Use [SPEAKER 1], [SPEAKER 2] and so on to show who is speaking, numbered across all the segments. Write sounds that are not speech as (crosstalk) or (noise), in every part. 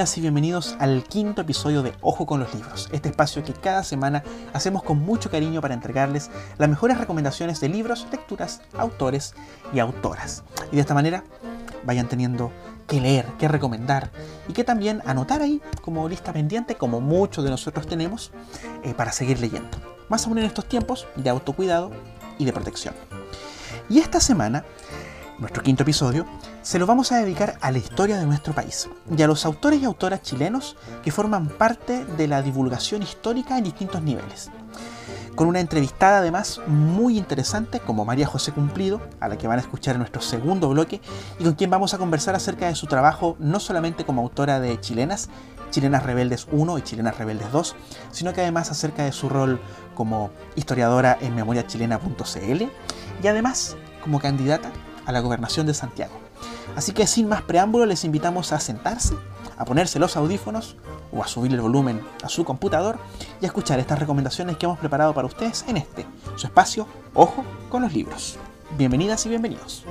[SPEAKER 1] y bienvenidos al quinto episodio de Ojo con los Libros, este espacio que cada semana hacemos con mucho cariño para entregarles las mejores recomendaciones de libros, lecturas, autores y autoras. Y de esta manera vayan teniendo que leer, que recomendar y que también anotar ahí como lista pendiente, como muchos de nosotros tenemos, eh, para seguir leyendo. Más aún en estos tiempos de autocuidado y de protección. Y esta semana, nuestro quinto episodio, se lo vamos a dedicar a la historia de nuestro país y a los autores y autoras chilenos que forman parte de la divulgación histórica en distintos niveles. Con una entrevistada además muy interesante como María José Cumplido, a la que van a escuchar en nuestro segundo bloque, y con quien vamos a conversar acerca de su trabajo no solamente como autora de Chilenas, Chilenas Rebeldes 1 y Chilenas Rebeldes 2, sino que además acerca de su rol como historiadora en memoriachilena.cl y además como candidata a la gobernación de Santiago. Así que sin más preámbulo les invitamos a sentarse, a ponerse los audífonos o a subir el volumen a su computador y a escuchar estas recomendaciones que hemos preparado para ustedes en este, su espacio Ojo con los libros. Bienvenidas y bienvenidos.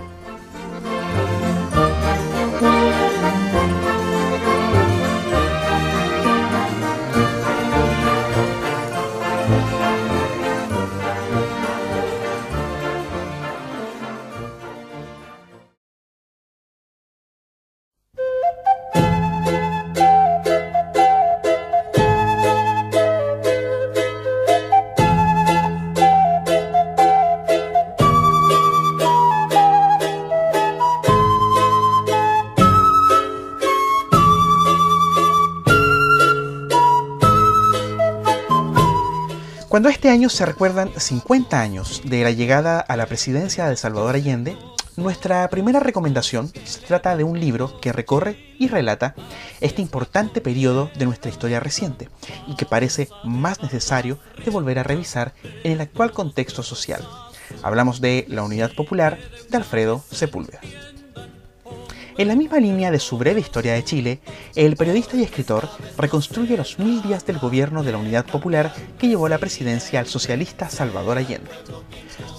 [SPEAKER 1] Cuando este año se recuerdan 50 años de la llegada a la presidencia de Salvador Allende, nuestra primera recomendación se trata de un libro que recorre y relata este importante periodo de nuestra historia reciente y que parece más necesario de volver a revisar en el actual contexto social. Hablamos de La Unidad Popular de Alfredo Sepúlveda. En la misma línea de su breve historia de Chile, el periodista y escritor reconstruye los mil días del gobierno de la Unidad Popular que llevó la presidencia al socialista Salvador Allende.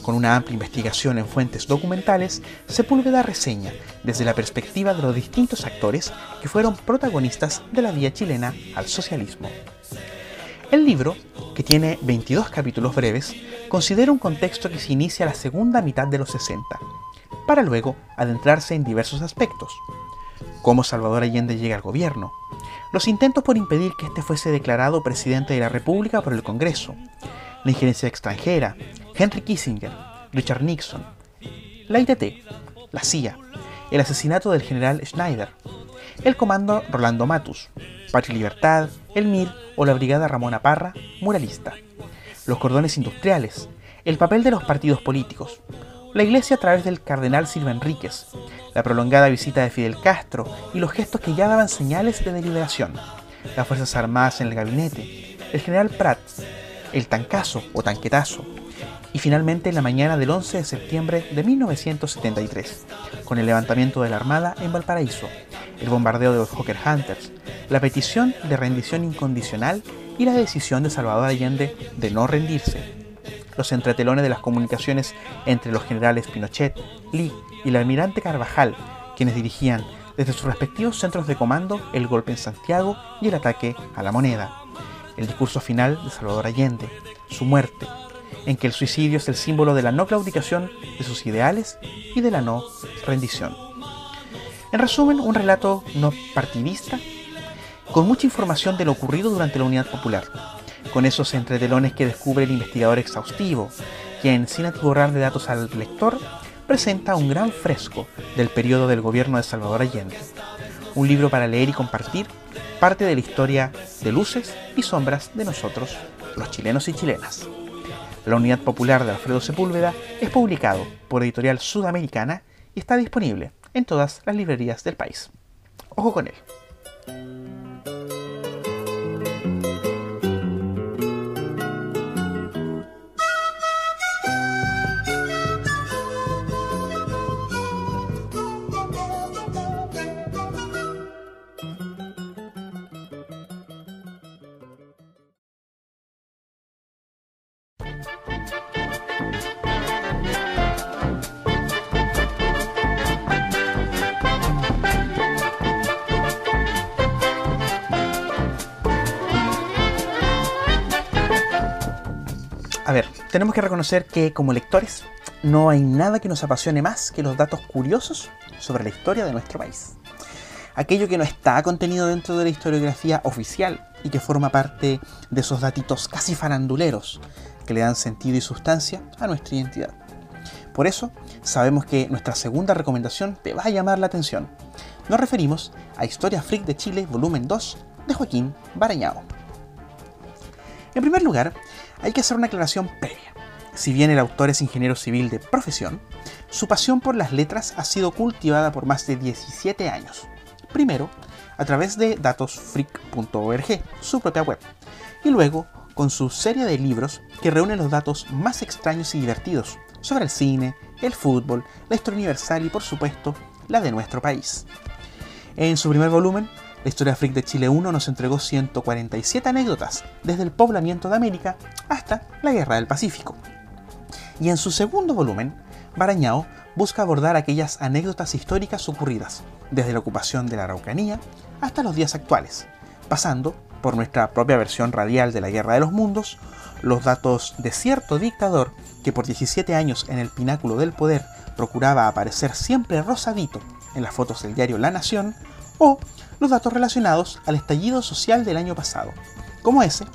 [SPEAKER 1] Con una amplia investigación en fuentes documentales, Sepúlveda reseña desde la perspectiva de los distintos actores que fueron protagonistas de la vía chilena al socialismo. El libro, que tiene 22 capítulos breves, considera un contexto que se inicia a la segunda mitad de los 60 para luego adentrarse en diversos aspectos. Cómo Salvador Allende llega al gobierno, los intentos por impedir que éste fuese declarado presidente de la República por el Congreso, la injerencia extranjera, Henry Kissinger, Richard Nixon, la ITT, la CIA, el asesinato del general Schneider, el comando Rolando Matus, Patria Libertad, el MIR o la Brigada Ramona Parra, muralista, los cordones industriales, el papel de los partidos políticos, la iglesia a través del cardenal Silva Enríquez, la prolongada visita de Fidel Castro y los gestos que ya daban señales de deliberación, las Fuerzas Armadas en el gabinete, el general Prats, el tancazo o tanquetazo, y finalmente en la mañana del 11 de septiembre de 1973, con el levantamiento de la Armada en Valparaíso, el bombardeo de los Hawker Hunters, la petición de rendición incondicional y la decisión de Salvador Allende de no rendirse los entretelones de las comunicaciones entre los generales Pinochet, Lee y el almirante Carvajal, quienes dirigían desde sus respectivos centros de comando el golpe en Santiago y el ataque a la moneda, el discurso final de Salvador Allende, su muerte, en que el suicidio es el símbolo de la no claudicación de sus ideales y de la no rendición. En resumen, un relato no partidista, con mucha información de lo ocurrido durante la Unidad Popular, con esos entretelones que descubre el investigador exhaustivo, quien, sin atiborrar de datos al lector, presenta un gran fresco del periodo del gobierno de Salvador Allende. Un libro para leer y compartir, parte de la historia de luces y sombras de nosotros, los chilenos y chilenas. La Unidad Popular de Alfredo Sepúlveda es publicado por Editorial Sudamericana y está disponible en todas las librerías del país. Ojo con él. Tenemos que reconocer que como lectores no hay nada que nos apasione más que los datos curiosos sobre la historia de nuestro país. Aquello que no está contenido dentro de la historiografía oficial y que forma parte de esos datitos casi faranduleros que le dan sentido y sustancia a nuestra identidad. Por eso, sabemos que nuestra segunda recomendación te va a llamar la atención. Nos referimos a Historia Freak de Chile, volumen 2, de Joaquín Barañao. En primer lugar, hay que hacer una aclaración previa. Si bien el autor es ingeniero civil de profesión, su pasión por las letras ha sido cultivada por más de 17 años. Primero, a través de datosfreak.org, su propia web, y luego con su serie de libros que reúnen los datos más extraños y divertidos sobre el cine, el fútbol, la historia universal y por supuesto la de nuestro país. En su primer volumen, la historia freak de Chile 1 nos entregó 147 anécdotas, desde el poblamiento de América hasta la Guerra del Pacífico. Y en su segundo volumen, Barañao busca abordar aquellas anécdotas históricas ocurridas, desde la ocupación de la Araucanía hasta los días actuales, pasando por nuestra propia versión radial de la Guerra de los Mundos, los datos de cierto dictador que por 17 años en el pináculo del poder procuraba aparecer siempre rosadito en las fotos del diario La Nación, o los datos relacionados al estallido social del año pasado, como ese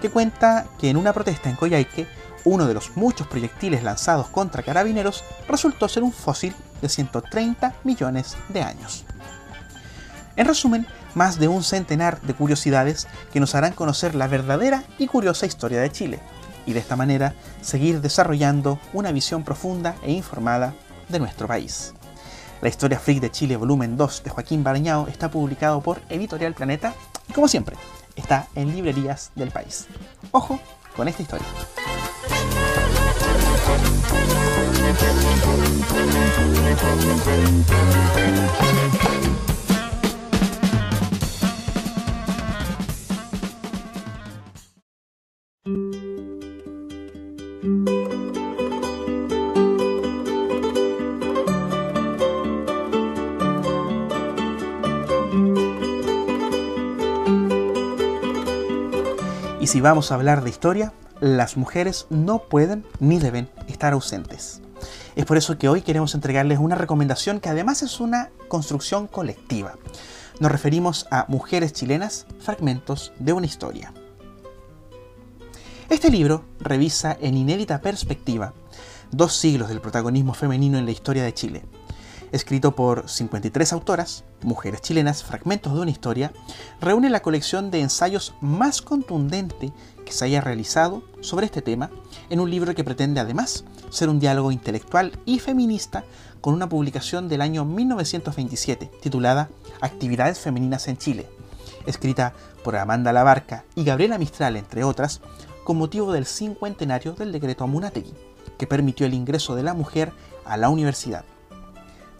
[SPEAKER 1] que cuenta que en una protesta en Coyhaique, uno de los muchos proyectiles lanzados contra carabineros resultó ser un fósil de 130 millones de años. En resumen, más de un centenar de curiosidades que nos harán conocer la verdadera y curiosa historia de Chile, y de esta manera seguir desarrollando una visión profunda e informada de nuestro país. La historia freak de Chile, volumen 2 de Joaquín Barañao, está publicado por Editorial Planeta y, como siempre, está en librerías del país. Ojo con esta historia. Si vamos a hablar de historia, las mujeres no pueden ni deben estar ausentes. Es por eso que hoy queremos entregarles una recomendación que además es una construcción colectiva. Nos referimos a Mujeres chilenas, fragmentos de una historia. Este libro revisa en inédita perspectiva dos siglos del protagonismo femenino en la historia de Chile escrito por 53 autoras, mujeres chilenas, fragmentos de una historia, reúne la colección de ensayos más contundente que se haya realizado sobre este tema en un libro que pretende además ser un diálogo intelectual y feminista con una publicación del año 1927 titulada Actividades Femeninas en Chile, escrita por Amanda Labarca y Gabriela Mistral, entre otras, con motivo del cincuentenario del decreto Amunategui, que permitió el ingreso de la mujer a la universidad.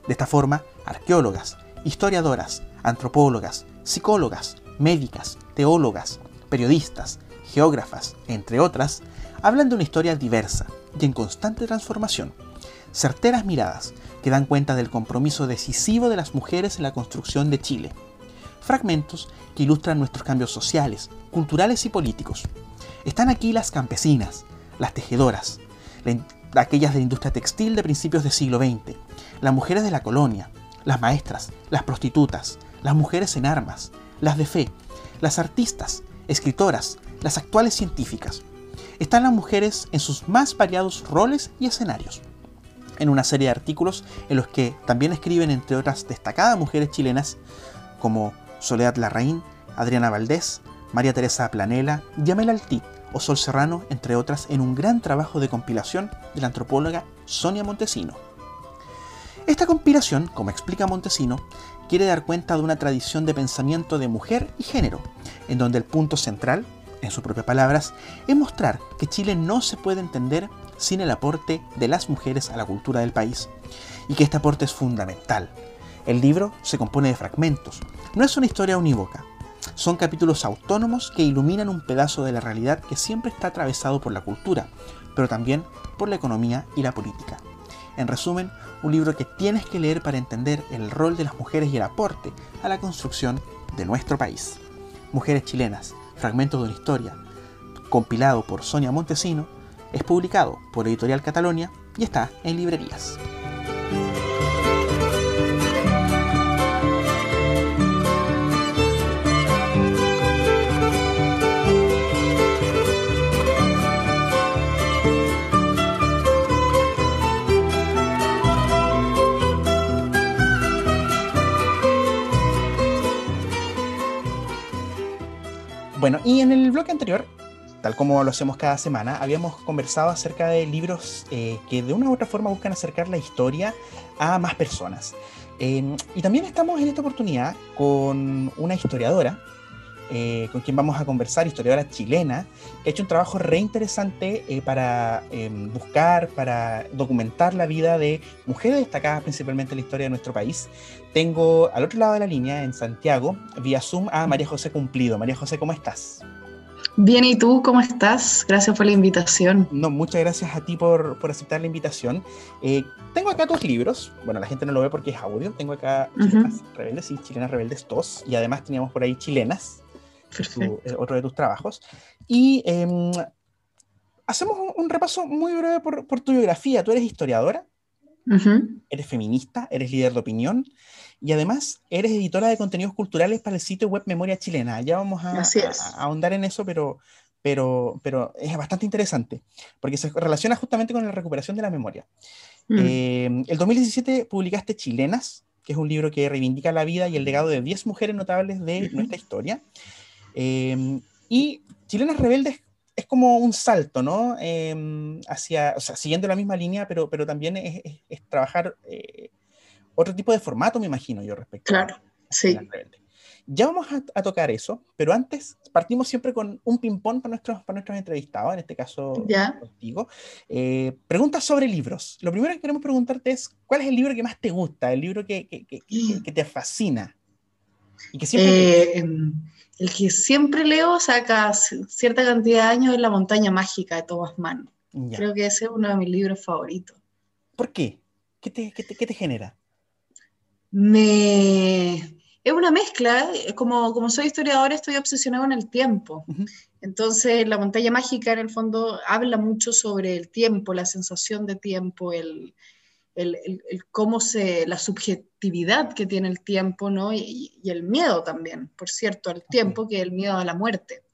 [SPEAKER 1] De esta forma, arqueólogas, historiadoras, antropólogas, psicólogas, médicas, teólogas, periodistas, geógrafas, entre otras, hablan de una historia diversa y en constante transformación, certeras miradas que dan cuenta del compromiso decisivo de las mujeres en la construcción de Chile, fragmentos que ilustran nuestros cambios sociales, culturales y políticos. Están aquí las campesinas, las tejedoras, aquellas de la industria textil de principios del siglo XX, las mujeres de la colonia, las maestras, las prostitutas, las mujeres en armas, las de fe, las artistas, escritoras, las actuales científicas. Están las mujeres en sus más variados roles y escenarios. En una serie de artículos en los que también escriben, entre otras destacadas mujeres chilenas, como Soledad Larraín, Adriana Valdés, María Teresa Planela, Yamel Altit o Sol Serrano, entre otras, en un gran trabajo de compilación de la antropóloga Sonia Montesino. Esta compilación, como explica Montesino, quiere dar cuenta de una tradición de pensamiento de mujer y género, en donde el punto central, en sus propias palabras, es mostrar que Chile no se puede entender sin el aporte de las mujeres a la cultura del país, y que este aporte es fundamental. El libro se compone de fragmentos, no es una historia unívoca, son capítulos autónomos que iluminan un pedazo de la realidad que siempre está atravesado por la cultura, pero también por la economía y la política. En resumen, un libro que tienes que leer para entender el rol de las mujeres y el aporte a la construcción de nuestro país. Mujeres chilenas, fragmentos de una historia, compilado por Sonia Montesino, Es publicado por Editorial Catalonia y está en librerías. Bueno, y en el bloque anterior, tal como lo hacemos cada semana, habíamos conversado acerca de libros eh, que de una u otra forma buscan acercar la historia a más personas. Em, y también estamos en esta oportunidad con una historiadora, eh, con quien vamos a conversar, historiadora chilena, que ha hecho un trabajo re interesante eh, para em, buscar, para documentar la vida de mujeres destacadas principalmente en la historia de nuestro país. Tengo al otro lado de la línea, en Santiago, vía Zoom, a María José Cumplido. María José, ¿cómo estás?
[SPEAKER 2] Bien, ¿y tú cómo estás? Gracias por la invitación.
[SPEAKER 1] No, muchas gracias a ti por, por aceptar la invitación. Eh, tengo acá tus libros. Bueno, la gente no lo ve porque es audio. Tengo acá Chilenas Rebeldes y Chilenas Rebeldes 2. Y además teníamos por ahí Chilenas, eh, otro de tus trabajos. Y em, hacemos un, repaso muy breve por, por, tu biografía. Tú eres historiadora, eres feminista, eres líder de opinión y además eres editora de contenidos culturales para el sitio web Memoria Chilena. Ya vamos a, ahondar en eso, pero, pero, pero es bastante interesante porque se relaciona justamente con la recuperación de la memoria. Mm. Eh, el 2017 publicaste Chilenas, que es un libro que reivindica la vida y el legado de 10 mujeres notables de nuestra historia. Em, y Chilenas Rebeldes es como un salto, ¿no? Em, hacia, o sea, siguiendo la misma línea, pero, pero también es, es, trabajar eh, otro tipo de formato, me imagino yo, respecto
[SPEAKER 2] claro, sí.
[SPEAKER 1] Ya vamos a, tocar eso, pero antes partimos siempre con un ping-pong para nuestros, para nuestros entrevistados, en este caso
[SPEAKER 2] ¿Ya?
[SPEAKER 1] contigo. Eh, preguntas sobre libros. Lo primero que queremos preguntarte es, ¿cuál es el libro que más te gusta, el libro que, que, que, que te fascina?
[SPEAKER 2] Y que siempre... Eh, el que siempre leo saca cierta cantidad de años en La montaña mágica de Thomas Mann. Creo que ese es uno de mis libros favoritos.
[SPEAKER 1] ¿Por qué? ¿Qué te, qué te, genera?
[SPEAKER 2] Me... Es una mezcla, como, como soy historiadora estoy obsesionada con el tiempo. Entonces La montaña mágica en el fondo habla mucho sobre el tiempo, la sensación de tiempo, el, el, cómo se, la subjetividad que tiene el tiempo, ¿no? Y, el miedo también, por cierto, al tiempo, que el miedo a la muerte.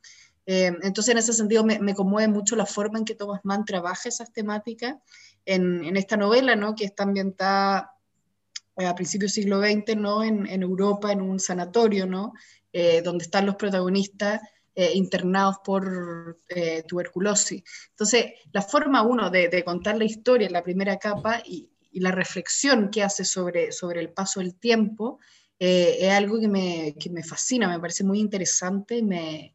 [SPEAKER 2] Eh, entonces, en ese sentido, me, conmueve mucho la forma en que Thomas Mann trabaja esas temáticas en, en esta novela, ¿no? Que está ambientada eh, a principios del siglo XX, ¿no? En, en, Europa, en un sanatorio, ¿no? Eh, donde están los protagonistas internados por tuberculosis. Entonces, la forma uno de, de, contar la historia en la primera capa y, y la reflexión que hace sobre, sobre el paso del tiempo eh, es algo que me, que me, fascina, me parece muy interesante y me,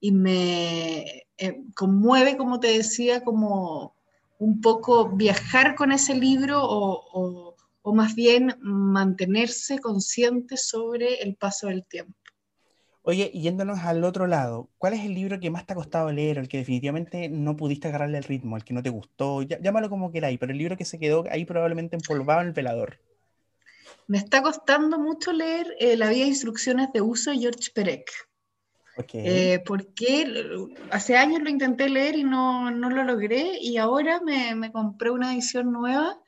[SPEAKER 2] y me eh, conmueve, como te decía, como un poco viajar con ese libro o, o, o más bien mantenerse consciente sobre el paso del tiempo.
[SPEAKER 1] Oye, yéndonos al otro lado, ¿cuál es el libro que más te ha costado leer, el que definitivamente no pudiste agarrarle el ritmo, el que no te gustó? Llámalo como queráis, pero el libro que se quedó ahí probablemente empolvado en el velador.
[SPEAKER 2] Me está costando mucho leer eh, La Vía de Instrucciones de Uso de George Perec.
[SPEAKER 1] Okay.
[SPEAKER 2] Eh, porque hace años lo intenté leer y no, no lo logré, y ahora me, me compré una edición nueva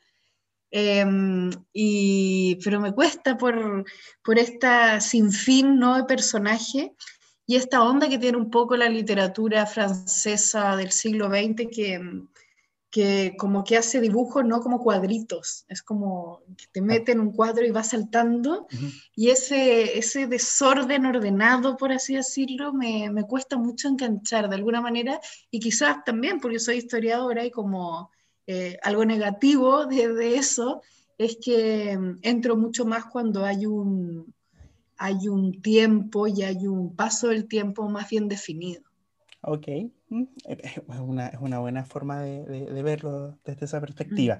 [SPEAKER 2] Em, y, pero me cuesta por, por esta sinfín ¿no? de personaje y esta onda que tiene un poco la literatura francesa del siglo XX que, que como que hace dibujos no como cuadritos, es como que te mete en un cuadro y va saltando. Y ese, ese desorden ordenado, por así decirlo, me, me cuesta mucho enganchar de alguna manera. Y quizás también porque soy historiadora y como eh, algo negativo de, eso es que mm, entro mucho más cuando hay un, hay un tiempo y hay un paso del tiempo más bien definido.
[SPEAKER 1] Ok, mm, (laughs) es una, es una buena forma de, de, verlo desde esa perspectiva.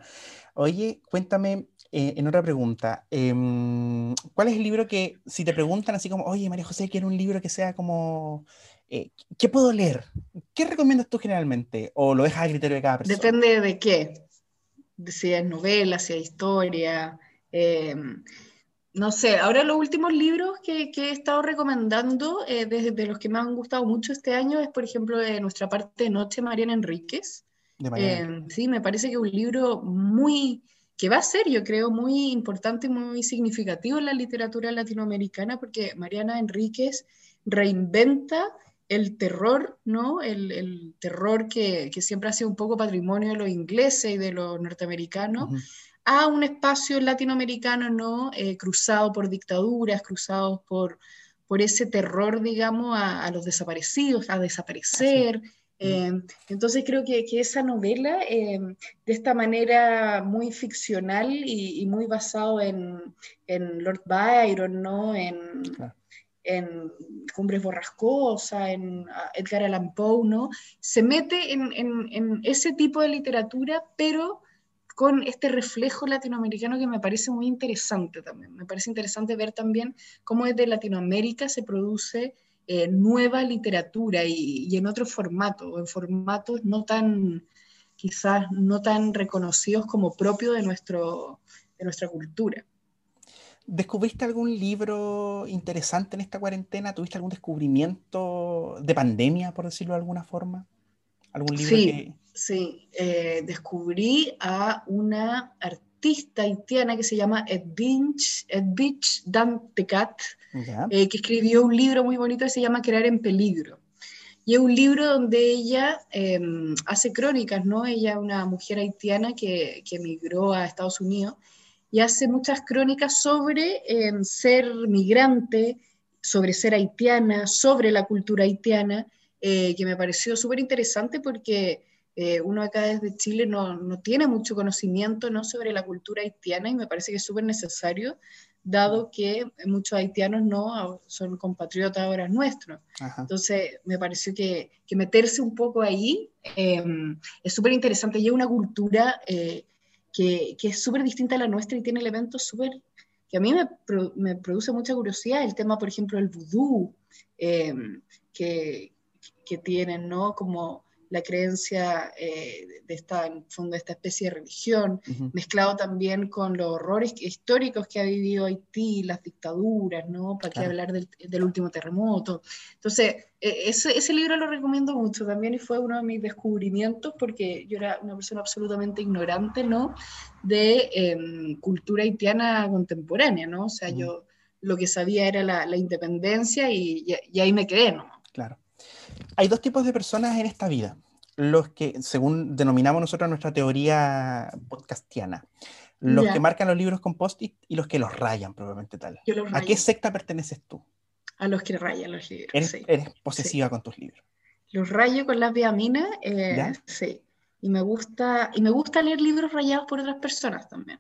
[SPEAKER 1] Oye, cuéntame eh, en otra pregunta, em, ¿cuál es el libro que, si te preguntan así como, oye, María José, quiero un libro que sea como eh, ¿qué puedo leer? ¿Qué recomiendas tú generalmente? ¿O lo dejas a criterio de cada persona?
[SPEAKER 2] Depende de qué. si es novela, si es historia. Eh, no sé, ahora los últimos libros que, he estado recomendando, desde eh, los que me han gustado mucho este año, es por ejemplo de Nuestra parte de noche, Mariana Enríquez, Eh, sí, me parece que un libro muy, que va a ser, yo creo, muy importante y muy significativo en la literatura latinoamericana, porque Mariana Enríquez reinventa el terror, ¿no? El, terror que, siempre ha sido un poco patrimonio de los ingleses y de los norteamericanos, a un espacio latinoamericano, ¿no? Eh, cruzado por dictaduras, cruzado por, por ese terror, digamos, a, los desaparecidos, a desaparecer. Eh, entonces creo que, esa novela, eh, de esta manera muy ficcional y, muy basado en, Lord Byron, ¿no? En, en Cumbres Borrascosas, en Edgar Allan Poe, ¿no? Se mete en, en, ese tipo de literatura, pero con este reflejo latinoamericano que me parece muy interesante también. Me parece interesante ver también cómo desde Latinoamérica se produce eh, nueva literatura y, y, en otro formato, en formatos no tan, quizás no tan reconocidos como propio de, nuestro, de nuestra cultura.
[SPEAKER 1] ¿Descubriste algún libro interesante en esta cuarentena? ¿Tuviste algún descubrimiento de pandemia, por decirlo de alguna forma?
[SPEAKER 2] ¿Algún libro sí, sí. Eh, descubrí a una artista haitiana que se llama Edwidge, Edwidge Dantecat, eh, que escribió un libro muy bonito que se llama Crear en Peligro. Y es un libro donde ella em, hace crónicas, ¿no? Ella es una mujer haitiana que, que emigró a Estados Unidos y hace muchas crónicas sobre em, ser migrante, sobre ser haitiana, sobre la cultura haitiana, eh, que me pareció súper interesante porque eh, uno acá desde Chile no, no, tiene mucho conocimiento ¿no? sobre la cultura haitiana y me parece que es súper necesario, dado que muchos haitianos no son compatriotas ahora nuestros. Entonces, me pareció que, que, meterse un poco ahí em, es súper interesante y es una cultura eh, que, que, es súper distinta a la nuestra y tiene elementos súper que a mí me, me, produce mucha curiosidad, el tema, por ejemplo, el vudú, em, que, que tienen, ¿no? Como la creencia eh, de, esta, en fondo, de esta especie de religión, mezclado también con los horrores históricos que ha vivido Haití, las dictaduras, ¿no? Para qué hablar del, del, último terremoto. Entonces, e, ese, ese, libro lo recomiendo mucho también y fue uno de mis descubrimientos porque yo era una persona absolutamente ignorante, ¿no? De em, cultura haitiana contemporánea, ¿no? O sea, yo lo que sabía era la, la independencia y, y, ahí me quedé, ¿no?
[SPEAKER 1] Claro hay dos tipos de personas en esta vida. Los que, según denominamos nosotros nuestra teoría podcastiana, los que marcan los libros con post-it y los que los rayan, probablemente tal. ¿A qué secta perteneces tú?
[SPEAKER 2] A los que rayan los libros.
[SPEAKER 1] Eres, posesiva con tus libros.
[SPEAKER 2] Los rayo con las viaminas, eh, sí. Y me, gusta, y me gusta leer libros rayados por otras personas también.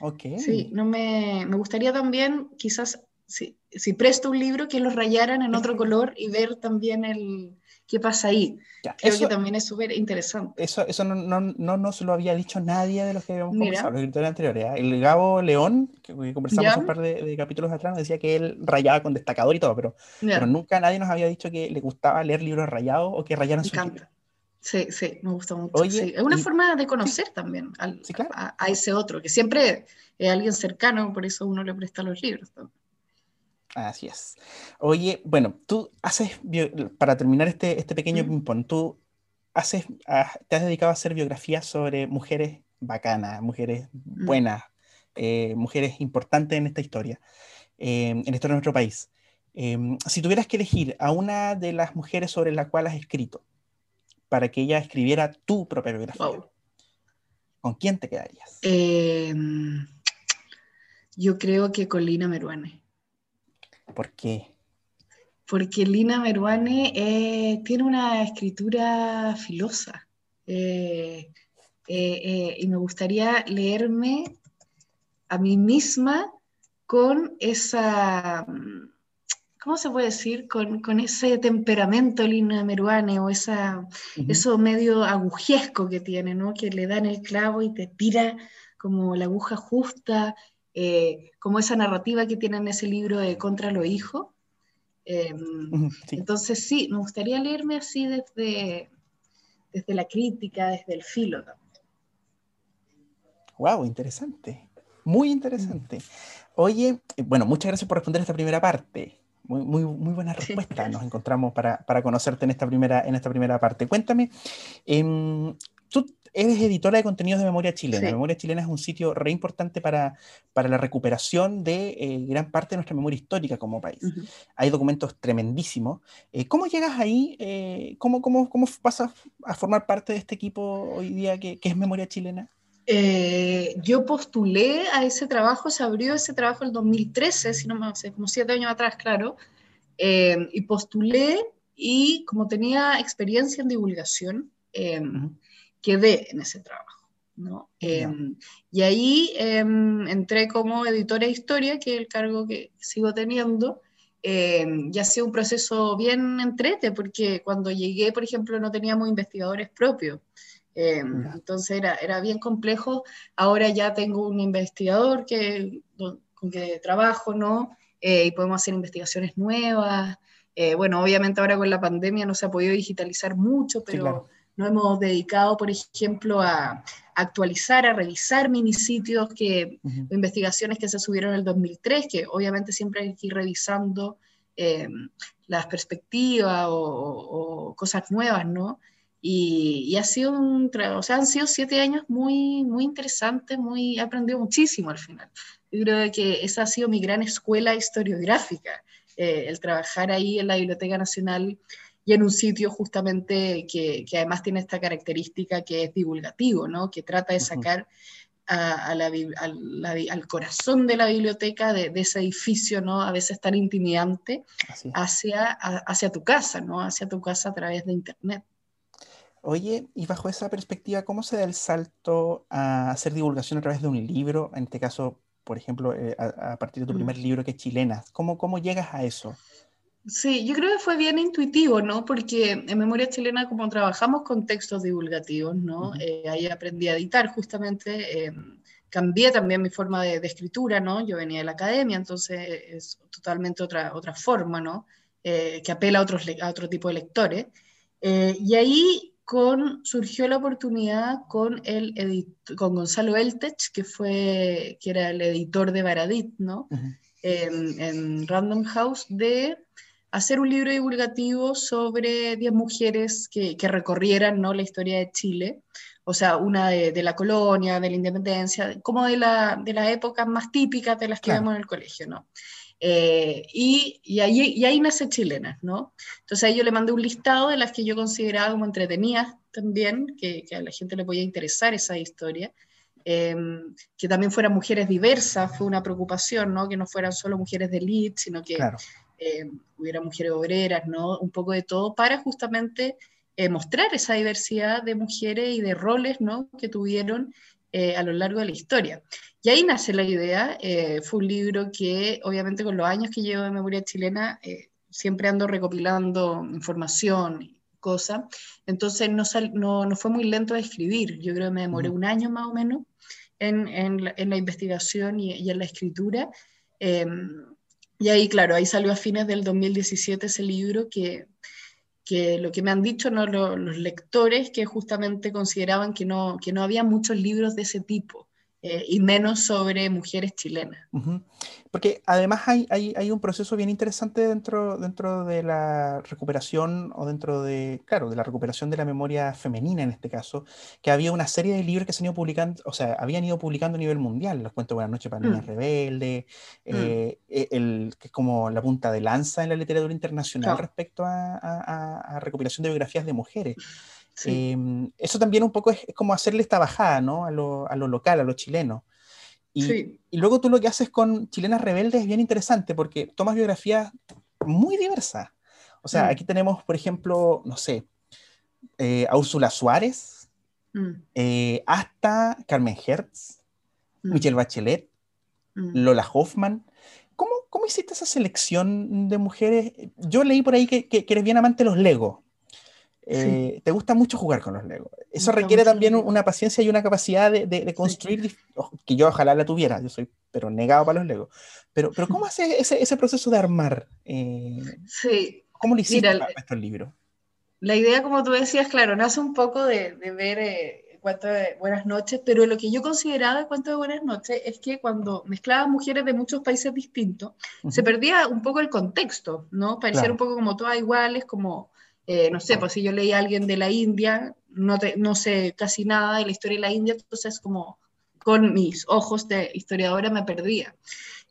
[SPEAKER 1] Ok.
[SPEAKER 2] Sí, no me, me gustaría también quizás si, si, presto un libro, que los rayaran en otro color y ver también el qué pasa ahí. Creo eso, que también es súper interesante.
[SPEAKER 1] Eso, eso no, no, no, nos lo había dicho nadie de los que habíamos conversado, los editores anteriores. ¿eh? El Gabo León, que conversamos un par de, capítulos atrás, nos decía que él rayaba con destacador y todo, pero, pero nunca nadie nos había dicho que le gustaba leer libros rayados o que rayaran su libro.
[SPEAKER 2] Sí, sí, me gusta mucho. Es una forma de conocer también al, a, a, ese otro, que siempre es alguien cercano, por eso uno le presta los libros. También.
[SPEAKER 1] Así es. Oye, bueno, tú haces, para terminar este, este pequeño ping-pong, tú haces, te has dedicado a hacer biografías sobre mujeres bacanas, mujeres mm. buenas, eh, mujeres importantes en esta historia, em, en la historia de nuestro país. Em, si tuvieras que elegir a una de las mujeres sobre la cual has escrito, para que ella escribiera tu propia biografía, ¿con quién te quedarías?
[SPEAKER 2] Em, yo creo que con Lina Meruane.
[SPEAKER 1] ¿Por qué?
[SPEAKER 2] Porque Lina Meruane eh, tiene una escritura filosa. Eh, eh, y me gustaría leerme a mí misma con esa, ¿cómo se puede decir? Con, ese temperamento Lina Meruane o esa, eso medio agujesco que tiene, ¿no? Que le dan el clavo y te tira como la aguja justa eh, como esa narrativa que tiene en ese libro de Contra lo Hijo. Em, entonces sí, me gustaría leerme así desde, desde la crítica, desde el filo.
[SPEAKER 1] Wow, interesante. Muy interesante. Oye, bueno, muchas gracias por responder esta primera parte. Muy, muy, muy buena respuesta. Nos encontramos para, para, conocerte en esta, primera, en esta primera parte. Cuéntame, em, tú eres editora de contenidos de Memoria Chilena. Memoria Chilena es un sitio re importante para, para la recuperación de eh, gran parte de nuestra memoria histórica como país. Hay documentos tremendísimos. Eh, ¿Cómo llegas ahí? Eh, ¿cómo, cómo, cómo, pasas a formar parte de este equipo hoy día que, que es Memoria Chilena?
[SPEAKER 2] yo postulé a ese trabajo, se abrió ese trabajo el 2013, si no me sé, como siete años atrás, claro, y postulé y como tenía experiencia en divulgación, quedé en ese trabajo. ¿no? Em, y ahí em, entré como editora de historia, que es el cargo que sigo teniendo. Eh, y ha sido un proceso bien entrete, porque cuando llegué, por ejemplo, no teníamos investigadores propios. entonces era, era bien complejo. Ahora ya tengo un investigador que, con que trabajo, ¿no? Eh, y podemos hacer investigaciones nuevas. Eh, bueno, obviamente ahora con la pandemia no se ha podido digitalizar mucho, pero nos hemos dedicado, por ejemplo, a actualizar, a revisar minisitios, que, investigaciones que se subieron en el 2003, que obviamente siempre hay que ir revisando eh, las perspectivas o, cosas nuevas, ¿no? Y, ha sido un, o sea, han sido siete años muy, muy interesantes, muy, he aprendido muchísimo al final. Yo creo que esa ha sido mi gran escuela historiográfica, eh, el trabajar ahí en la Biblioteca Nacional y en un sitio justamente que, que, además tiene esta característica que es divulgativo, ¿no? que trata de sacar a, la, al corazón de la biblioteca, de, ese edificio, ¿no? a veces tan intimidante, hacia, hacia tu casa, ¿no? hacia tu casa a través de Internet.
[SPEAKER 1] Oye, y bajo esa perspectiva, ¿cómo se da el salto a hacer divulgación a través de un libro? En este caso, por ejemplo, eh, a, partir de tu mm. primer libro que es Chilena. ¿Cómo, ¿Cómo llegas a eso?
[SPEAKER 2] Sí, yo creo que fue bien intuitivo, ¿no? Porque en Memoria Chilena, como trabajamos con textos divulgativos, ¿no? Eh, ahí aprendí a editar justamente, eh, cambié también mi forma de, escritura, ¿no? Yo venía de la academia, entonces es totalmente otra, otra forma, ¿no? Eh, que apela a, otros, a otro tipo de lectores. y ahí con, surgió la oportunidad con, el con Gonzalo Eltech, que, fue, que era el editor de Baradit, ¿no? en, en Random House, de hacer un libro divulgativo sobre 10 mujeres que, que, recorrieran ¿no? la historia de Chile, o sea, una de, la colonia, de la independencia, como de la, de las épocas más típicas de las que vemos en el colegio, ¿no? Eh, y, y, ahí, y ahí nace Chilenas, ¿no? Entonces ahí yo le mandé un listado de las que yo consideraba como entretenidas también, que, que a la gente le podía interesar esa historia. Em, que también fueran mujeres diversas, fue una preocupación, ¿no? Que no fueran solo mujeres de elite, sino que claro. Eh, hubiera mujeres obreras, ¿no? Un poco de todo para justamente eh, mostrar esa diversidad de mujeres y de roles, ¿no? Que tuvieron eh, a lo largo de la historia. Y ahí nace la idea, fue un libro que obviamente con los años que llevo de memoria chilena, siempre ando recopilando información, cosas, entonces no, no, fue muy lento de escribir, yo creo que me demoré un año más o menos en, en, la, en la, investigación y, y, en la escritura. Y ahí, claro, ahí salió a fines del 2017 ese libro que, que lo que me han dicho ¿no? los, los lectores que justamente consideraban que no, que no había muchos libros de ese tipo. Eh, y menos sobre mujeres chilenas.
[SPEAKER 1] Porque además hay, hay, hay, un proceso bien interesante dentro, dentro de la recuperación o dentro de, claro, de la recuperación de la memoria femenina en este caso, que había una serie de libros que se han ido publicando, o sea, habían ido publicando a nivel mundial, los cuentos Buenas noches para niñas mm. rebeldes, mm. eh, e, el, que es como la punta de lanza en la literatura internacional respecto a, a, a recopilación de biografías de mujeres. Em, eso también un poco es, como hacerle esta bajada, ¿no? A lo, a lo local, a lo chileno. Y, y, luego tú lo que haces con Chilenas Rebeldes es bien interesante porque tomas biografías muy diversas. O sea, mm. aquí tenemos, por ejemplo, no sé, eh, a Úrsula Suárez, mm. eh, hasta Carmen Hertz, mm. Michelle Bachelet, Lola Hoffman. ¿Cómo, ¿Cómo, hiciste esa selección de mujeres? Yo leí por ahí que, que, que eres bien amante de los Legos. Eh, te gusta mucho jugar con los Legos. Eso requiere también una paciencia y una capacidad de, de, construir, que yo ojalá la tuviera, yo soy pero negado para los Legos. Pero, pero ¿cómo (laughs) hace ese, ese proceso de armar? Eh,
[SPEAKER 2] sí.
[SPEAKER 1] ¿Cómo lo hiciste para estos libros?
[SPEAKER 2] La idea, como tú decías, claro, nace un poco de, de ver eh, cuento de Buenas noches, pero lo que yo consideraba el cuento de Buenas noches es que cuando mezclaban mujeres de muchos países distintos, se perdía un poco el contexto, ¿no? Parecía un poco como todas iguales, como Eh, no sé, pues si yo leí a alguien de la India, no, no sé casi nada de la historia de la India, entonces como con mis ojos de historiadora me perdía.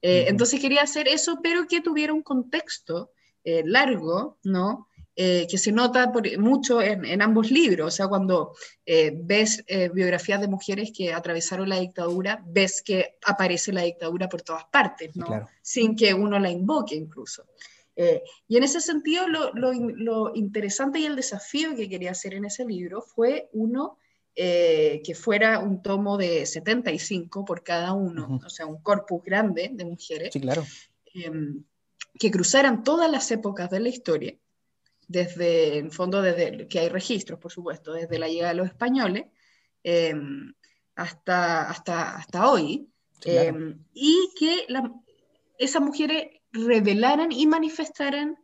[SPEAKER 2] Eh, entonces quería hacer eso, pero que tuviera un contexto eh, largo, ¿no? Eh, que se nota mucho en, ambos libros. O sea, cuando ves biografías de mujeres que atravesaron la dictadura, ves que aparece la dictadura por todas partes, ¿no? Sin que uno la invoque incluso. Y en ese sentido, lo, lo, interesante y el desafío que quería hacer en ese libro fue, uno, eh, que fuera un tomo de 75 por cada uno, o sea, un corpus grande de mujeres,
[SPEAKER 1] sí, claro.
[SPEAKER 2] Em, que cruzaran todas las épocas de la historia, desde, en fondo, desde que hay registros, por supuesto, desde la llegada de los españoles em, hasta, hasta, hasta hoy, em, y que esas mujeres revelaran y manifestaran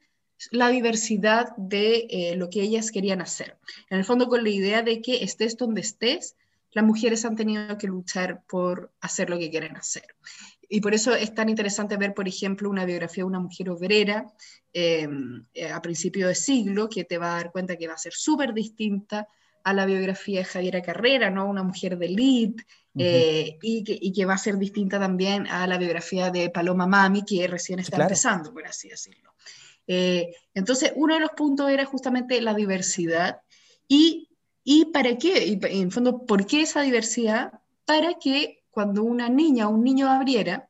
[SPEAKER 2] la diversidad de eh, lo que ellas querían hacer. En el fondo con la idea de que estés donde estés, las mujeres han tenido que luchar por hacer lo que quieren hacer. Y por eso es tan interesante ver, por ejemplo, una biografía de una mujer obrera em, eh, a principio de siglo, que te va a dar cuenta que va a ser súper distinta a la biografía de Javiera Carrera, ¿no? una mujer de elite, eh, y, que, y, que, va a ser distinta también a la biografía de Paloma Mami, que recién está empezando, por así decirlo. Eh, entonces, uno de los puntos era justamente la diversidad. ¿Y, y para qué? Y, en fondo, ¿por qué esa diversidad? Para que cuando una niña o un niño abriera,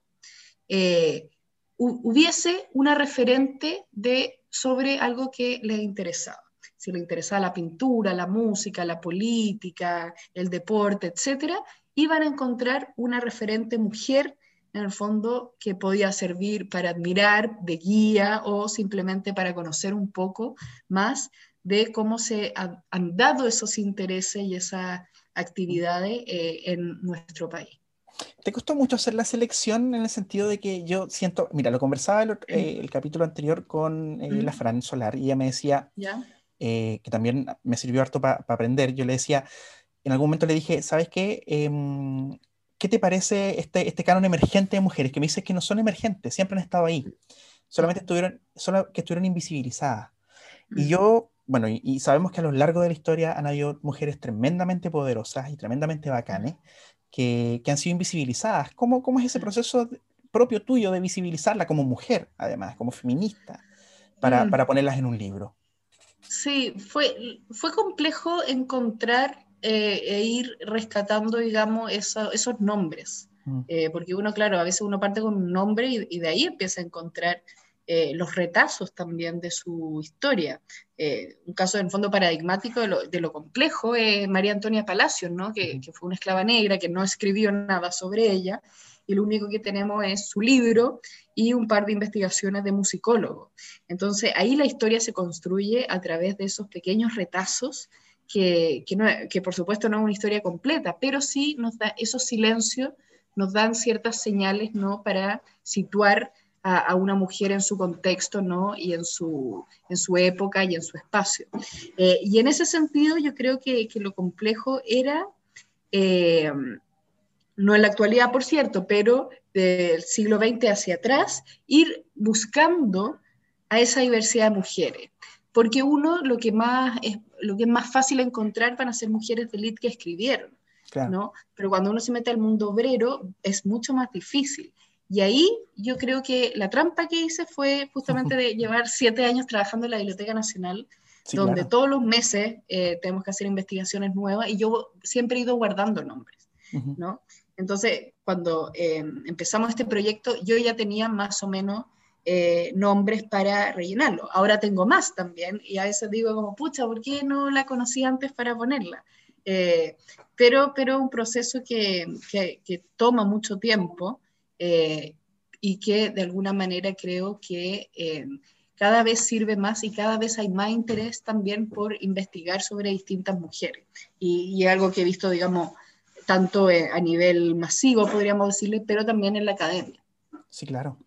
[SPEAKER 2] eh, hubiese una referente de, sobre algo que le interesaba. Si le interesaba la pintura, la música, la política, el deporte, etc., iban a encontrar una referente mujer en el fondo, que podía servir para admirar de guía o simplemente para conocer un poco más de cómo se han dado esos intereses y esas actividades eh, en nuestro país.
[SPEAKER 1] ¿Te costó mucho hacer la selección en el sentido de que yo siento, mira, lo conversaba el, eh, capítulo anterior con eh, la Fran Solar y ella me decía, que también me sirvió harto para aprender, yo le decía, en algún momento le dije, ¿sabes qué? Em, ¿qué te parece este, este canon emergente de mujeres? Que me dices que no son emergentes, siempre han estado ahí, solamente estuvieron, solo que estuvieron invisibilizadas. Y yo, bueno, y, sabemos que a lo largo de la historia han habido mujeres tremendamente poderosas y tremendamente bacanes que, que han sido invisibilizadas. ¿Cómo, ¿Cómo es ese proceso propio tuyo de visibilizarla como mujer, además, como feminista, para, mm. para ponerlas en un libro?
[SPEAKER 2] Sí, fue, fue complejo encontrar eh, e ir rescatando, digamos, esos nombres. Mm. Eh, porque uno, claro, a veces uno parte con un nombre y, de ahí empieza a encontrar eh, los retazos también de su historia. un caso en fondo paradigmático de lo, de lo complejo es María Antonia Palacios, ¿no? que, que, fue una esclava negra, que no escribió nada sobre ella, y lo único que tenemos es su libro y un par de investigaciones de musicólogo. Entonces ahí la historia se construye a través de esos pequeños retazos que, que, por supuesto no es una historia completa, pero sí nos da esos silencios, nos dan ciertas señales ¿no? para situar a, una mujer en su contexto ¿no? y en su, en su época y en su espacio. Eh, y en ese sentido yo creo que, que lo complejo era, eh, no en la actualidad por cierto, pero del siglo XX hacia atrás, ir buscando a esa diversidad de mujeres porque uno lo que más es, lo que es más fácil encontrar van a ser mujeres de élite que escribieron, ¿no? Pero cuando uno se mete al mundo obrero es mucho más difícil. Y ahí yo creo que la trampa que hice fue justamente de (laughs) llevar siete años trabajando en la Biblioteca Nacional, donde todos los meses eh, tenemos que hacer investigaciones nuevas y yo siempre he ido guardando nombres, ¿no? Entonces, cuando eh, empezamos este proyecto, yo ya tenía más o menos eh, nombres para rellenarlo. Ahora tengo más también y a veces digo como, pucha, ¿por qué no la conocí antes para ponerla? Eh, pero, pero un proceso que, que, toma mucho tiempo eh, y que de alguna manera creo que cada vez sirve más y cada vez hay más interés también por investigar sobre distintas mujeres. Y, y algo que he visto, digamos, tanto a nivel masivo, podríamos decirle, pero también en la academia.
[SPEAKER 1] Sí, claro.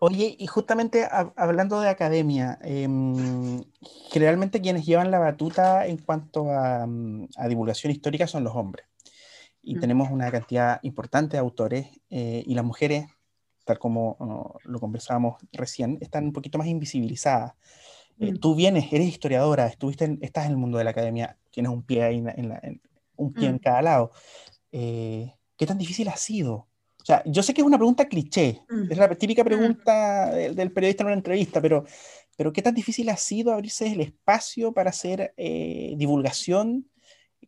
[SPEAKER 1] Oye, y justamente hablando de academia, em, generalmente quienes llevan la batuta en cuanto a, mm, divulgación histórica son los hombres. Y mm. tenemos una cantidad importante de autores eh, y las mujeres, tal como lo conversábamos recién, están un poquito más invisibilizadas. Eh, mm. tú vienes, eres historiadora, estuviste estás en el mundo de la academia, tienes un pie ahí en, un pie en mm. cada lado. Eh, ¿Qué tan difícil ha sido? O sea, yo sé que es una pregunta cliché, mm. es la típica pregunta del, periodista en una entrevista, pero, pero ¿qué tan difícil ha sido abrirse el espacio para hacer eh, divulgación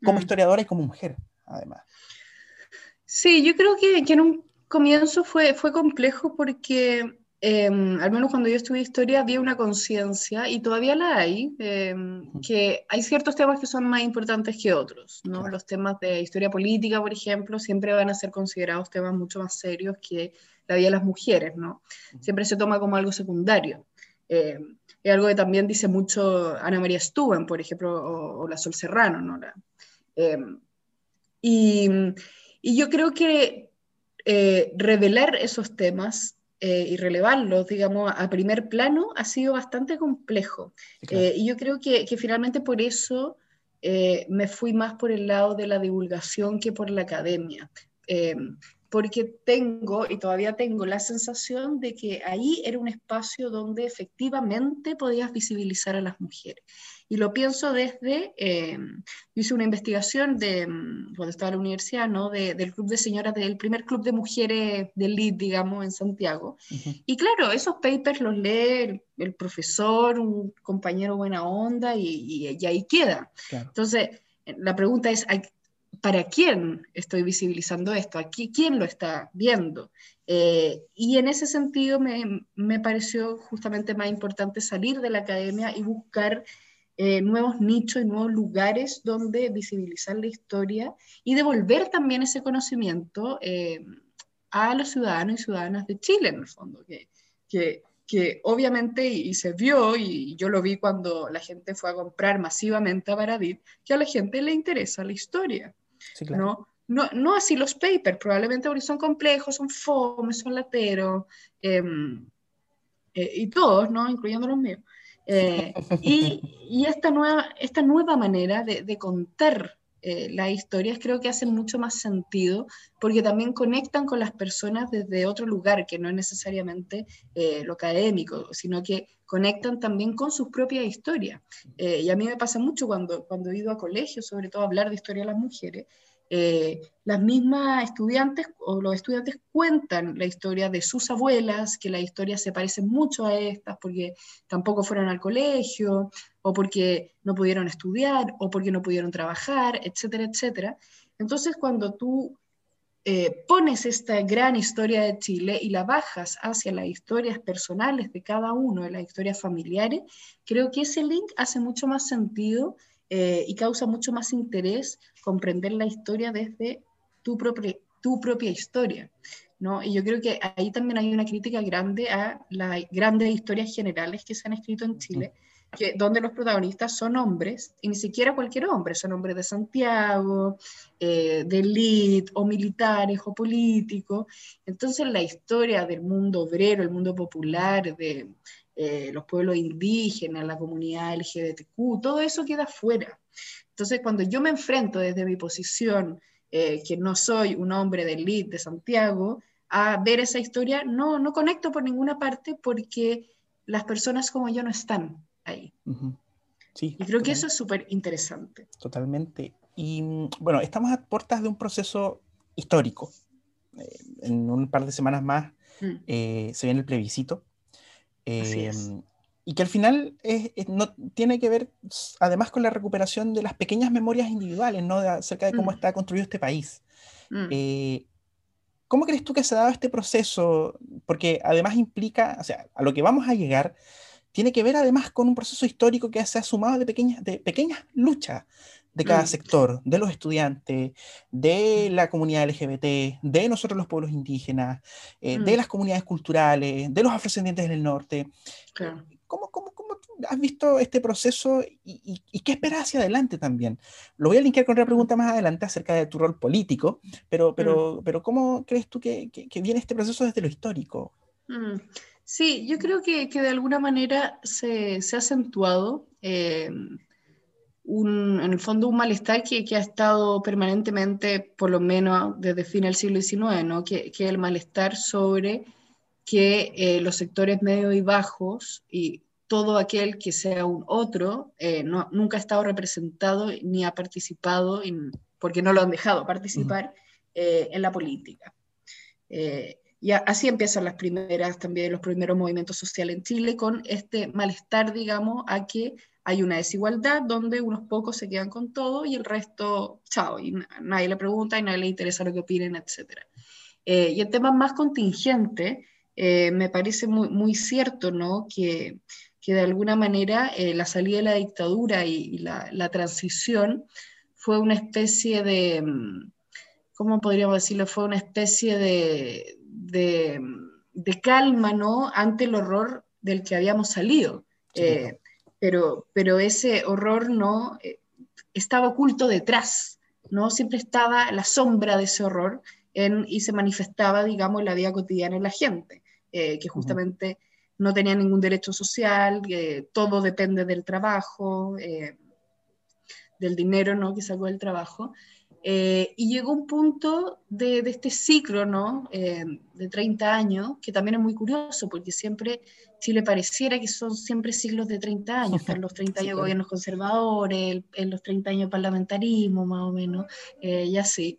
[SPEAKER 1] como historiadora y como mujer, además?
[SPEAKER 2] Sí, yo creo que, que en un comienzo fue, fue complejo porque Em, al menos cuando yo estudié historia, había una conciencia, y todavía la hay, em, que hay ciertos temas que son más importantes que otros. ¿no? Los temas de historia política, por ejemplo, siempre van a ser considerados temas mucho más serios que la vida de las mujeres. ¿no? Siempre se toma como algo secundario. Em, es algo que también dice mucho Ana María Stuben, por ejemplo, o, la Sol Serrano. ¿no? Y, y, yo creo que eh, revelar esos temas eh, y relevarlos, digamos, a primer plano ha sido bastante complejo. Eh, y yo creo que, que, finalmente por eso me fui más por el lado de la divulgación que por la academia. Porque tengo, y todavía tengo, la sensación de que ahí era un espacio donde efectivamente podías visibilizar a las mujeres. Y lo pienso desde, eh, hice una investigación de, mm, cuando estaba en la universidad, ¿no? del club de señoras, del primer club de mujeres del LID, digamos, en Santiago. Y claro, esos papers los lee el, profesor, un compañero buena onda, y, y, ahí queda. Entonces, la pregunta es, ¿para quién estoy visibilizando esto? ¿Aquí quién lo está viendo? Eh, y en ese sentido me, me, pareció justamente más importante salir de la academia y buscar eh, nuevos nichos y nuevos lugares donde visibilizar la historia y devolver también ese conocimiento eh, a los ciudadanos y ciudadanas de Chile, en el fondo, que, que, obviamente, y, se vio, y yo lo vi cuando la gente fue a comprar masivamente a Baradit, que a la gente le interesa la historia, ¿no? No, no, así los papers, probablemente porque son complejos, son fome, son lateros, em, eh, y todos, ¿no? Incluyendo los míos. Eh, y, esta, nueva, esta nueva manera de, contar eh, las historias creo que hacen mucho más sentido porque también conectan con las personas desde otro lugar, que no es necesariamente eh, lo académico, sino que conectan también con sus propias historias. y a mí me pasa mucho cuando, cuando he ido a colegios, sobre todo a hablar de historia de las mujeres, eh, las mismas estudiantes o los estudiantes cuentan la historia de sus abuelas, que la historia se parece mucho a estas porque tampoco fueron al colegio, o porque no pudieron estudiar, o porque no pudieron trabajar, etcétera, etcétera. Entonces, cuando tú eh, pones esta gran historia de Chile y la bajas hacia las historias personales de cada uno, de las historias familiares, creo que ese link hace mucho más sentido eh, y causa mucho más interés comprender la historia desde tu, propia, tu propia historia. ¿no? Y yo creo que ahí también hay una crítica grande a las grandes historias generales que se han escrito en Chile, que, donde los protagonistas son hombres, y ni siquiera cualquier hombre, son hombres de Santiago, eh, de elite, o militares, o políticos. Entonces la historia del mundo obrero, el mundo popular, de, eh, los pueblos indígenas, la comunidad LGBTQ, todo eso queda fuera. Entonces, cuando yo me enfrento desde mi posición, eh, que no soy un hombre de elite de Santiago, a ver esa historia, no, no conecto por ninguna parte porque las personas como yo no están ahí. Sí, y creo que eso es súper interesante.
[SPEAKER 1] Totalmente. Y mm, bueno, estamos a puertas de un proceso histórico. Eh, en un par de semanas más mm. se viene el plebiscito. Em, y que al final no, tiene que ver además con la recuperación de las pequeñas memorias individuales, ¿no? acerca de cómo mm. está construido este país. Mm. Eh, ¿Cómo crees tú que se ha dado este proceso? Porque además implica, o sea, a lo que vamos a llegar, tiene que ver además con un proceso histórico que se ha sumado de pequeñas, de pequeñas luchas de cada mm. sector, de los estudiantes, de mm. la comunidad LGBT, de nosotros los pueblos indígenas, eh, de mm. las comunidades culturales, de los afrodescendientes del norte. ¿Cómo, cómo, cómo, has visto este proceso y, qué esperas hacia adelante también? Lo voy a linkear con otra pregunta más adelante acerca de tu rol político, pero, pero, pero ¿cómo crees tú que, que, viene este proceso desde lo histórico?
[SPEAKER 2] Sí, yo creo que, que de alguna manera se, se ha acentuado. Eh, un, en el fondo un malestar que, que, ha estado permanentemente, por lo menos desde fin del siglo XIX, ¿no? que, que el malestar sobre que eh, los sectores medios y bajos, y todo aquel que sea un otro eh, nunca ha estado representado ni ha participado, porque no lo han dejado participar eh, en la política. y así empiezan las primeras, también los primeros movimientos sociales en Chile, con este malestar, digamos, a que hay una desigualdad donde unos pocos se quedan con todo y el resto, chao, y nadie le pregunta y nadie le interesa lo que opinen, etc. y el tema más contingente, eh, me parece muy, muy cierto, ¿no? Que, que de alguna manera eh, la salida de la dictadura y, la, la, transición fue una especie de, mm, ¿cómo podríamos decirlo? Fue una especie de, de, de calma, ¿no? Ante el horror del que habíamos salido. Eh, pero, pero ese horror no estaba oculto detrás, ¿no? Siempre estaba la sombra de ese horror en, y se manifestaba, digamos, en la vida cotidiana de la gente. Eh, que justamente no tenía ningún derecho social, que todo depende del trabajo, eh, del dinero ¿no? que sacó del trabajo. Eh, y llegó un punto de, de este ciclo ¿no? de 30 años, que también es muy curioso, porque siempre Chile pareciera que son siempre siglos de 30 años, están los 30 (laughs) años de gobiernos conservadores, en los 30 años de parlamentarismo, más o menos, y así.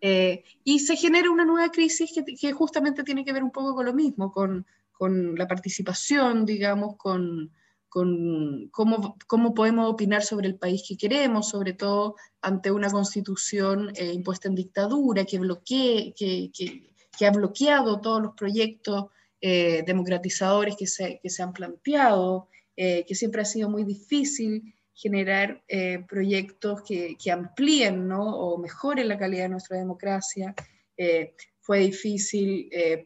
[SPEAKER 2] Eh, y se genera una nueva crisis que, justamente tiene que ver un poco con lo mismo, con, con la participación, digamos, con, con cómo, cómo, podemos opinar sobre el país que queremos, sobre todo ante una constitución eh, impuesta en dictadura que, bloquee, que, que, que, ha bloqueado todos los proyectos eh, democratizadores que se, que se, han planteado, que siempre ha sido muy difícil generar eh, proyectos que, amplíen ¿no? o mejoren la calidad de nuestra democracia. Eh, fue difícil eh,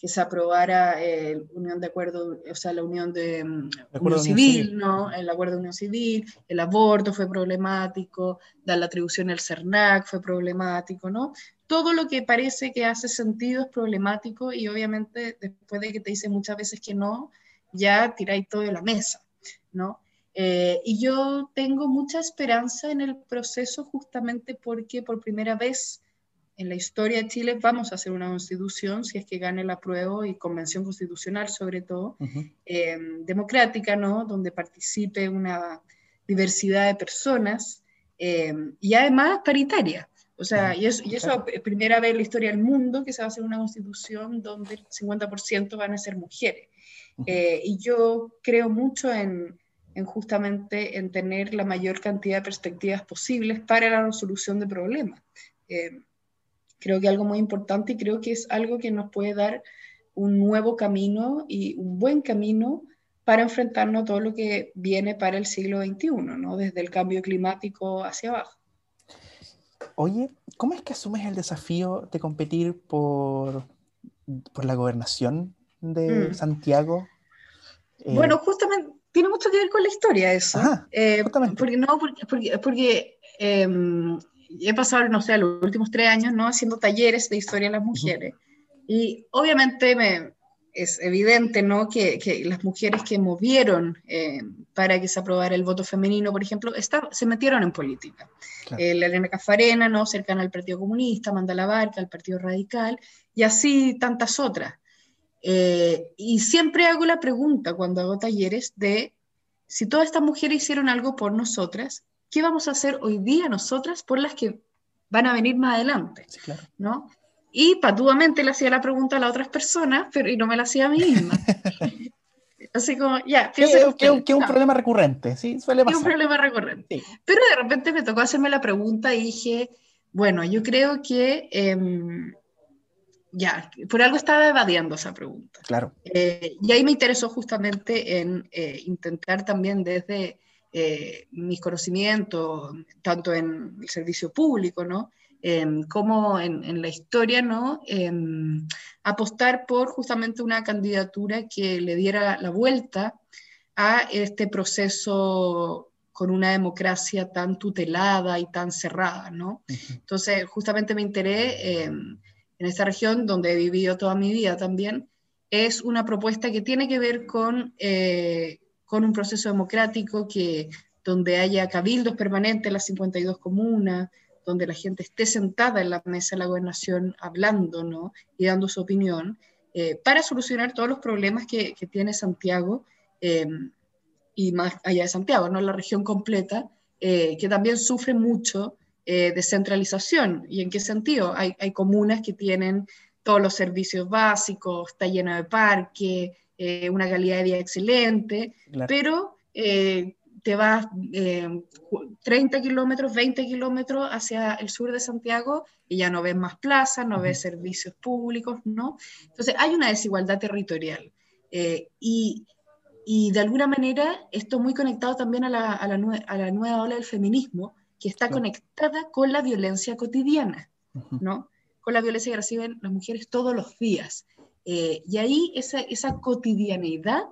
[SPEAKER 2] que se aprobara la unión de acuerdo, o sea, la unión de mm, unión civil, ¿no? El acuerdo de unión civil, el aborto fue problemático, dar la atribución al CERNAC fue problemático, ¿no? Todo lo que parece que hace sentido es problemático y obviamente después de que te dicen muchas veces que no, ya tiráis todo de la mesa, ¿no? Eh, y yo tengo mucha esperanza en el proceso justamente porque por primera vez en la historia de Chile vamos a hacer una constitución, si es que gane la prueba y convención constitucional sobre todo, em, democrática, ¿no? Donde participe una diversidad de personas em, y además paritaria. O sea, y eso, y eso es primera vez en la historia del mundo que se va a hacer una constitución donde el 50% van a ser mujeres. Eh, y yo creo mucho en, en justamente en tener la mayor cantidad de perspectivas posibles para la resolución de problemas. Eh, creo que algo muy importante y creo que es algo que nos puede dar un nuevo camino y un buen camino para enfrentarnos a todo lo que viene para el siglo XXI, ¿no? desde el cambio climático hacia abajo.
[SPEAKER 1] Oye, ¿cómo es que asumes el desafío de competir por, por la gobernación de mm. Santiago?
[SPEAKER 2] Bueno, eh, justamente tiene mucho que ver con la historia eso. Eh, porque no, porque, porque, em, he pasado, no sé, los últimos tres años, ¿no? Haciendo talleres de historia de las mujeres. Y obviamente me, es evidente, ¿no? Que, que las mujeres que movieron em, para que se aprobara el voto femenino, por ejemplo, está, se metieron en política. Eh, la Elena Cafarena, ¿no? Cercana al Partido Comunista, Manda Barca, al Partido Radical, y así tantas otras. Eh, y siempre hago la pregunta cuando hago talleres de si todas estas mujeres hicieron algo por nosotras, ¿qué vamos a hacer hoy día nosotras por las que van a venir más adelante? ¿no? Y patuamente le hacía la pregunta a las otras personas, pero y no me la hacía a mí misma. (laughs) Así como, ya,
[SPEAKER 1] que, es un problema recurrente, sí, suele pasar.
[SPEAKER 2] Es un problema recurrente. Pero de repente me tocó hacerme la pregunta y dije, bueno, yo creo que em, ya, por algo estaba evadiendo esa pregunta.
[SPEAKER 1] Claro.
[SPEAKER 2] Eh, y ahí me interesó justamente en eh, intentar también desde eh, mis conocimientos, tanto en el servicio público, ¿no? como en, la historia, ¿no? apostar por justamente una candidatura que le diera la vuelta a este proceso con una democracia tan tutelada y tan cerrada, ¿no? Entonces, justamente me enteré en esta región donde he vivido toda mi vida también, es una propuesta que tiene que ver con, eh, con un proceso democrático que, donde haya cabildos permanentes en las 52 comunas, donde la gente esté sentada en la mesa de la gobernación hablando ¿no? y dando su opinión, eh, para solucionar todos los problemas que, que tiene Santiago y más allá de Santiago, ¿no? la región completa, que también sufre mucho descentralización. ¿Y en qué sentido? Hay, hay comunas que tienen todos los servicios básicos, está lleno de parque, eh, una calidad de vida excelente, pero eh, te vas 30 eh, kilómetros, 20 kilómetros hacia el sur de Santiago y ya no ves más plazas, no ves servicios públicos, ¿no? Entonces hay una desigualdad territorial. y, y, de alguna manera esto muy conectado también a la, a la, a la nueva ola del feminismo, que está conectada con la violencia cotidiana, ¿no? Con la violencia que reciben las mujeres todos los días. Eh, y ahí esa, esa cotidianeidad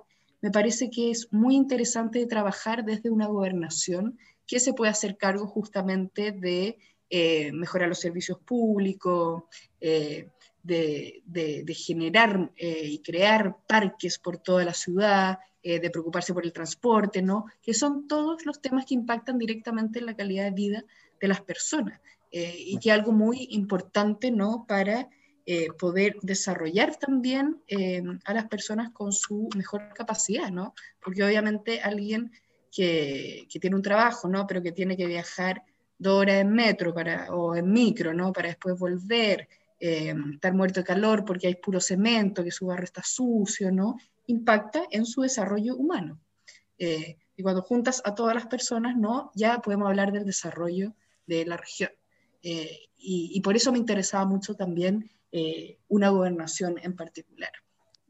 [SPEAKER 2] me parece que es muy interesante de trabajar desde una gobernación que se puede hacer cargo justamente de eh, mejorar los servicios públicos, eh, de, de, generar y crear parques por toda la ciudad, de preocuparse por el transporte, ¿no? Que son todos los temas que impactan directamente en la calidad de vida de las personas y que es algo muy importante, ¿no? Para eh, poder desarrollar también eh, a las personas con su mejor capacidad, ¿no? Porque obviamente alguien que, que, tiene un trabajo, ¿no? Pero que tiene que viajar dos horas en metro para, o en micro, ¿no? Para después volver, eh, estar muerto de calor porque hay puro cemento, que su barrio está sucio, ¿no? Impacta en su desarrollo humano. y cuando juntas a todas las personas, ¿no? Ya podemos hablar del desarrollo de la región. y, y, por eso me interesaba mucho también eh, una gobernación en particular.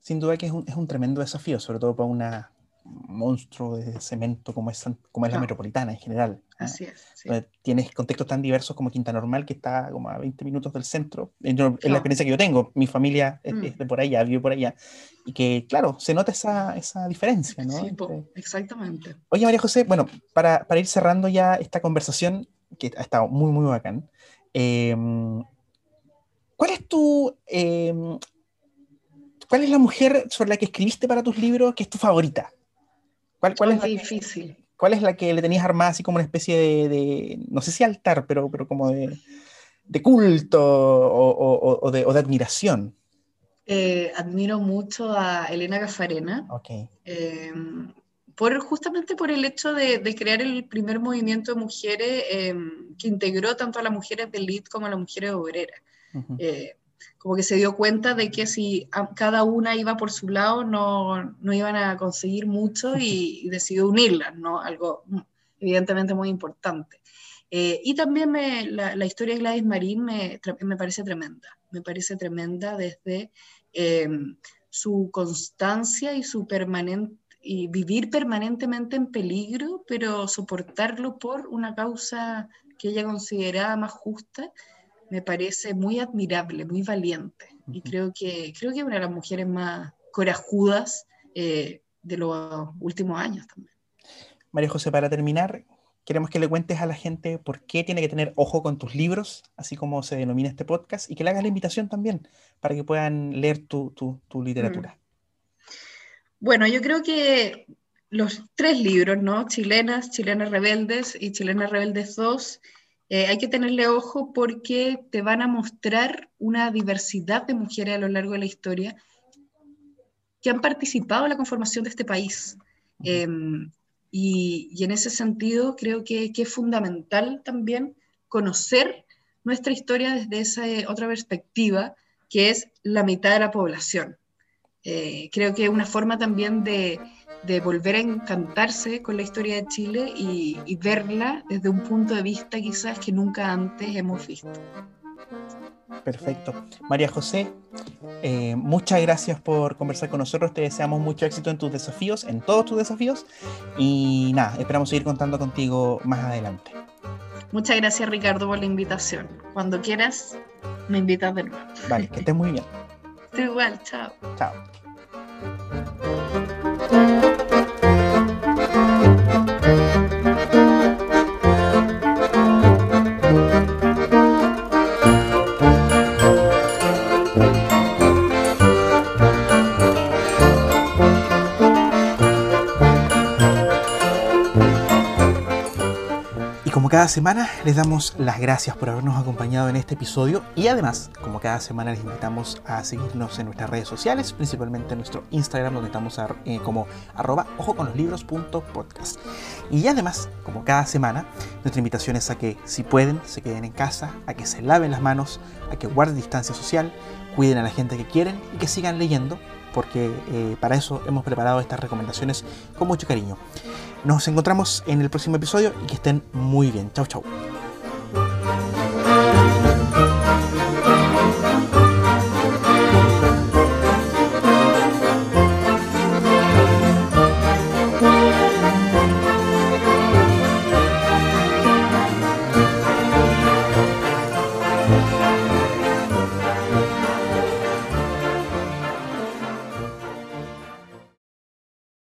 [SPEAKER 1] Sin duda que es un, es un, tremendo desafío, sobre todo para una monstruo de cemento como es, como es la metropolitana en general.
[SPEAKER 2] Así es.
[SPEAKER 1] Tienes contextos tan diversos como Quinta Normal, que está como a 20 minutos del centro. Es la experiencia que yo tengo. Mi familia es, mm. de por allá, vive por allá. Y que, claro, se nota esa, esa diferencia, ¿no? Sí,
[SPEAKER 2] exactamente.
[SPEAKER 1] Oye, María José, bueno, para, para, ir cerrando ya esta conversación, que ha estado muy, muy bacán, eh, ¿Cuál es tu... Em, ¿Cuál es la mujer sobre la que escribiste para tus libros que es tu favorita?
[SPEAKER 2] ¿Cuál, cuál es, difícil.
[SPEAKER 1] ¿Cuál es la que le tenías armada así como una especie de, no sé si altar, pero, pero como de, de culto o, o, de, o, de, admiración?
[SPEAKER 2] Eh, admiro mucho a Elena Gafarena.
[SPEAKER 1] Okay.
[SPEAKER 2] Em, por, justamente por el hecho de, de, crear el primer movimiento de mujeres em, que integró tanto a las mujeres de elite como a las mujeres obreras. Eh, como que se dio cuenta de que si cada una iba por su lado no, no iban a conseguir mucho y, decidió unirlas, ¿no? Algo evidentemente muy importante. Eh, y también me, la, historia de Gladys Marín me, me, parece tremenda, me parece tremenda desde em, su constancia y su permanente y vivir permanentemente en peligro, pero soportarlo por una causa que ella consideraba más justa me parece muy admirable, muy valiente. Y creo que, creo que una de las mujeres más corajudas eh, de los últimos años también.
[SPEAKER 1] María José, para terminar, queremos que le cuentes a la gente por qué tiene que tener ojo con tus libros, así como se denomina este podcast, y que le hagas la invitación también para que puedan leer tu, tu, tu literatura. Mm.
[SPEAKER 2] Bueno, yo creo que los tres libros, ¿no? Chilenas, Chilenas Rebeldes y Chilenas Rebeldes 2, eh, hay que tenerle ojo porque te van a mostrar una diversidad de mujeres a lo largo de la historia que han participado en la conformación de este país. Em, y, en ese sentido creo que, es fundamental también conocer nuestra historia desde esa eh, otra perspectiva, que es la mitad de la población. Eh, creo que es una forma también de, de volver a encantarse con la historia de Chile y, verla desde un punto de vista quizás que nunca antes hemos visto.
[SPEAKER 1] Perfecto. María José, eh, muchas gracias por conversar con nosotros. Te deseamos mucho éxito en tus desafíos, en todos tus desafíos. Y nada, esperamos seguir contando contigo más adelante.
[SPEAKER 2] Muchas gracias Ricardo por la invitación. Cuando quieras, me invitas de nuevo.
[SPEAKER 1] Vale, que estés muy bien. (laughs)
[SPEAKER 2] Tú igual, chao.
[SPEAKER 1] Chao. Cada semana, les damos las gracias por habernos acompañado en este episodio y además, como cada semana, les invitamos a seguirnos en nuestras redes sociales, principalmente en nuestro Instagram, donde estamos eh, como arroba. Y además, como cada semana, nuestra invitación es a que, si pueden, se queden en casa, a que se laven las manos, a que guarden distancia social, cuiden a la gente que quieren y que sigan leyendo, porque eh, para eso hemos preparado estas recomendaciones con mucho cariño. Nos encontramos en el próximo episodio y que estén muy bien. Chau, chau.